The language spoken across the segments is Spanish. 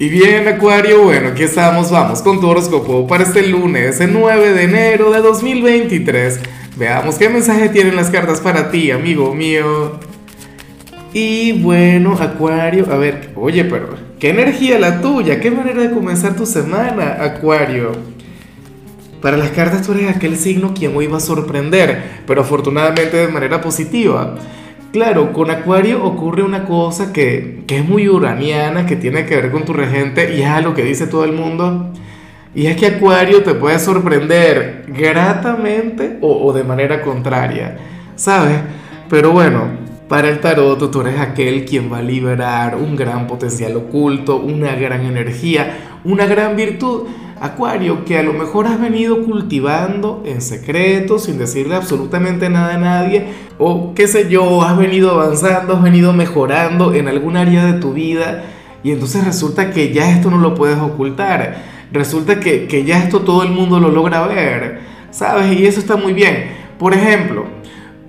Y bien, Acuario, bueno, aquí estamos, vamos con tu horóscopo para este lunes, el 9 de enero de 2023. Veamos qué mensaje tienen las cartas para ti, amigo mío. Y bueno, Acuario, a ver, oye, pero, ¿qué energía la tuya? ¿Qué manera de comenzar tu semana, Acuario? Para las cartas tú eres aquel signo quien hoy va a sorprender, pero afortunadamente de manera positiva. Claro, con Acuario ocurre una cosa que, es muy uraniana, que tiene que ver con tu regente y es lo que dice todo el mundo. Y es que Acuario te puede sorprender gratamente o, o de manera contraria, ¿sabes? Pero bueno, para el tarot tú eres aquel quien va a liberar un gran potencial oculto, una gran energía, una gran virtud Acuario, que a lo mejor has venido cultivando en secreto, sin decirle absolutamente nada a nadie, o qué sé yo, has venido avanzando, has venido mejorando en algún área de tu vida, y entonces resulta que ya esto no lo puedes ocultar, resulta que, que ya esto todo el mundo lo logra ver, ¿sabes? Y eso está muy bien. Por ejemplo,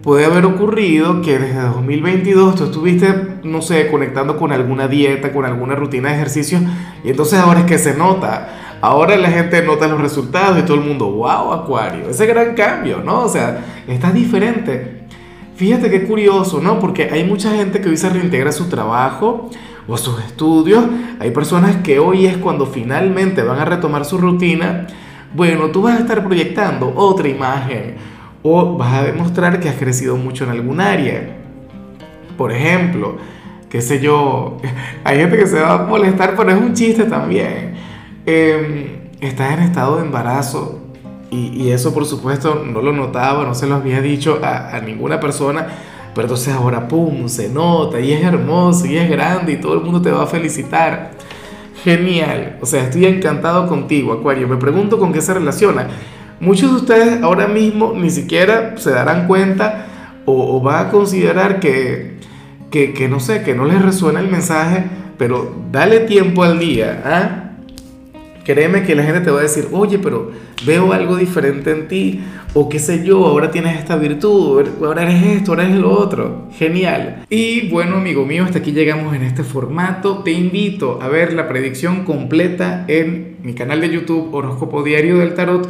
puede haber ocurrido que desde 2022 tú estuviste, no sé, conectando con alguna dieta, con alguna rutina de ejercicio, y entonces ahora es que se nota Ahora la gente nota los resultados y todo el mundo, wow, Acuario, ese gran cambio, ¿no? O sea, está diferente. Fíjate qué curioso, ¿no? Porque hay mucha gente que hoy se reintegra su trabajo o sus estudios. Hay personas que hoy es cuando finalmente van a retomar su rutina. Bueno, tú vas a estar proyectando otra imagen o vas a demostrar que has crecido mucho en algún área. Por ejemplo, qué sé yo, hay gente que se va a molestar, pero es un chiste también eh, estás en estado de embarazo y, eso por supuesto no lo notaba, no se lo había dicho a, ninguna persona, pero entonces ahora, ¡pum!, se nota y es hermoso y es grande y todo el mundo te va a felicitar. Genial, o sea, estoy encantado contigo, Acuario. Me pregunto con qué se relaciona. Muchos de ustedes ahora mismo ni siquiera se darán cuenta o, o van a considerar que, que, que, no sé, que no les resuena el mensaje, pero dale tiempo al día, ¿ah? Créeme que la gente te va a decir, oye, pero veo algo diferente en ti, o qué sé yo, ahora tienes esta virtud, ahora eres esto, ahora eres lo otro. Genial. Y bueno, amigo mío, hasta aquí llegamos en este formato. Te invito a ver la predicción completa en mi canal de YouTube Horóscopo Diario del Tarot